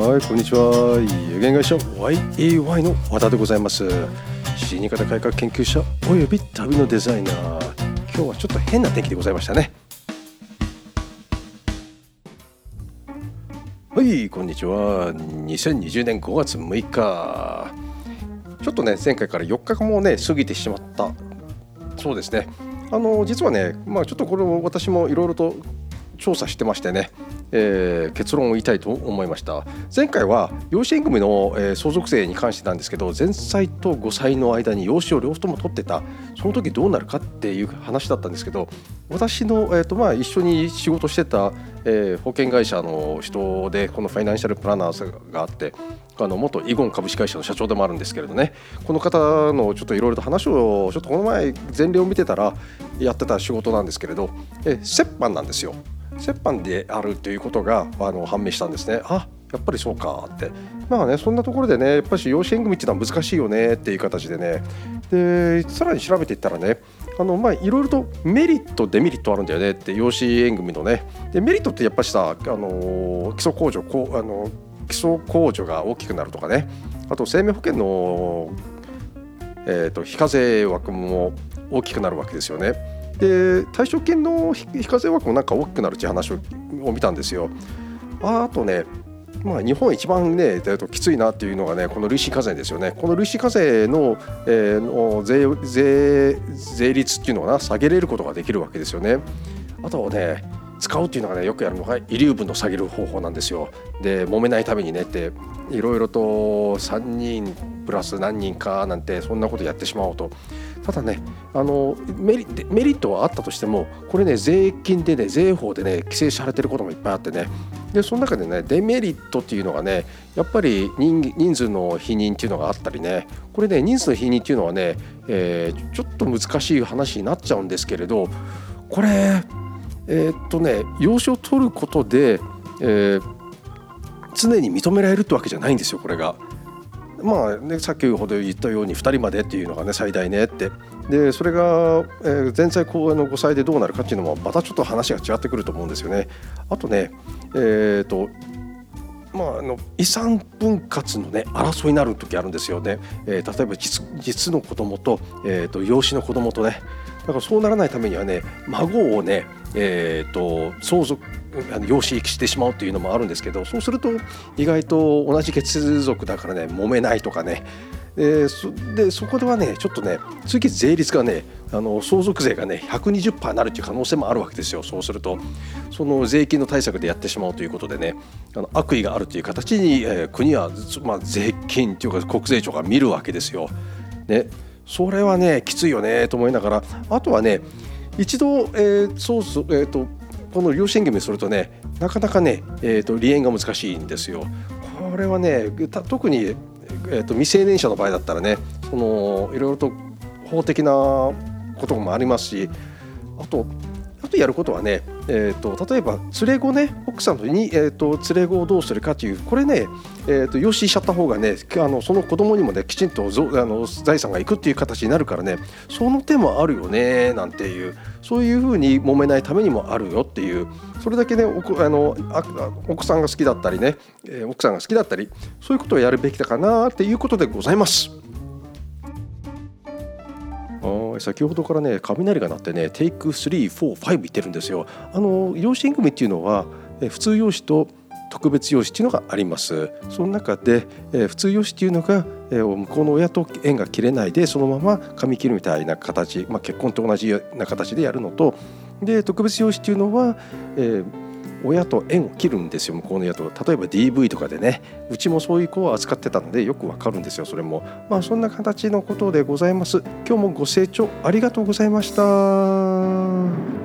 はいこんにちは。有限会社 YAY の和田でございます。死に方改革研究者および旅のデザイナー。今日はちょっと変な天気でございましたね。はいこんにちは。2020年5月6日ちょっとね前回から4日もね過ぎてしまった。そうですね。あの実はねまあちょっとこれを私もいろいろと調査してましてね。えー、結論を言いたいと思いました。前回は養子縁組の、えー、相続税に関してなんですけど前妻と5歳の間に養子を両方とも取ってた。その時どうなるかっていう話だったんですけど私の、えーとまあ、一緒に仕事してた、えー、保険会社の人でこのファイナンシャルプランナーがあってあの元イゴン株式会社の社長でもあるんですけれどね。この方のちょっといろいろと話をちょっとこの前前例を見てたらやってた仕事なんですけれど、え折半なんですよ。折半であるということがあの判明したんですね。あやっぱりそうかってまあねそんなところでねやっぱし養子縁組っていうのは難しいよねっていう形でねでさらに調べていったらねあのまあいろいろとメリットデメリットあるんだよねって養子縁組のねでメリットってやっぱしさあの基礎控除こあの基礎控除が大きくなるとかねあと生命保険の、えーと非課税枠も大きくなるわけですよね。で退職金の非課税枠もなんか大きくなるっていう話を見たんですよ。ああとねまあ、日本一番ね、きついなっていうのがね、この累進課税ですよね。この累進課税の,、えー、の税税税率っていうのは下げれることができるわけですよね。あとね、使うっていうのがねよくやるのが遺留分の下げる方法なんですよ。で揉めないためにねっていろいろと3人プラス何人かなんてそんなことやってしまおうと。ただねあのメリットはあったとしてもこれね税金でね税法でね規制されてることもいっぱいあってねでその中でねデメリットっていうのがねやっぱり人人数の否認っていうのがあったりねこれね人数の否認っていうのはね、えー、ちょっと難しい話になっちゃうんですけれどこれえー、っとね養子を取ることで、えー、常に認められるってわけじゃないんですよこれが。まあね、さっきほど言ったように2人までっていうのがね最大ねってでそれが、えー、前妻後の5歳でどうなるかっていうのもまたちょっと話が違ってくると思うんですよね。あとねえーとまあ、あの遺産分割の、ね、争いになる時あるんですよね、えー、例えば実実の子供と,、えーと、養子の子供とね。だからそうならないためにはね孫をね、えーと、相続養子してしまうというのもあるんですけどそうすると意外と同じ血族だからね揉めないとかね。えー、でそこではねちょっとね次税率がねあの相続税がね120%になるっていう可能性もあるわけですよそうするとその税金の対策でやってしまうということでねあの悪意があるという形に、えー、国は、まあ、税金というか国税庁が見るわけですよ。ね、それはねきついよねと思いながらあとはね一度、えー、そうそうえ、ー、とこの養子縁組するとねなかなかね、えーと、離縁が難しいんですよ。これはね特にえーと、未成年者の場合だったらねそのいろいろと法的なこともありますしあとあとやることはね、えーと、例えば連れ子ね奥さんに、えーと、連れ子をどうするかというこれね、えー、と養子しちゃった方がねあのその子供にもねきちんとあの財産がいくっていう形になるからねその手もあるよねなんていうそういうふうに揉めないためにもあるよっていうそれだけねあの奥さんが好きだったりね、えー、奥さんが好きだったりそういうことをやるべきだかなっていうことでございます。先ほどからね雷が鳴ってねテイク345言ってるんですよ。あの養子縁組っていうのは普通養子と特別養子っていうのがあります。その中で、えー、普通養子っていうのが、えー、向こうの親と縁が切れないでそのまま髪切るみたいな形、まあ、結婚と同じような形でやるのとで特別養子っていうのは、えー親と縁を切るんですよ向こうの親と。例えば DV とかでねうちもそういう子を扱ってたのでよくわかるんですよそれも。まあそんな形のことでございます。今日もご清聴ありがとうございました。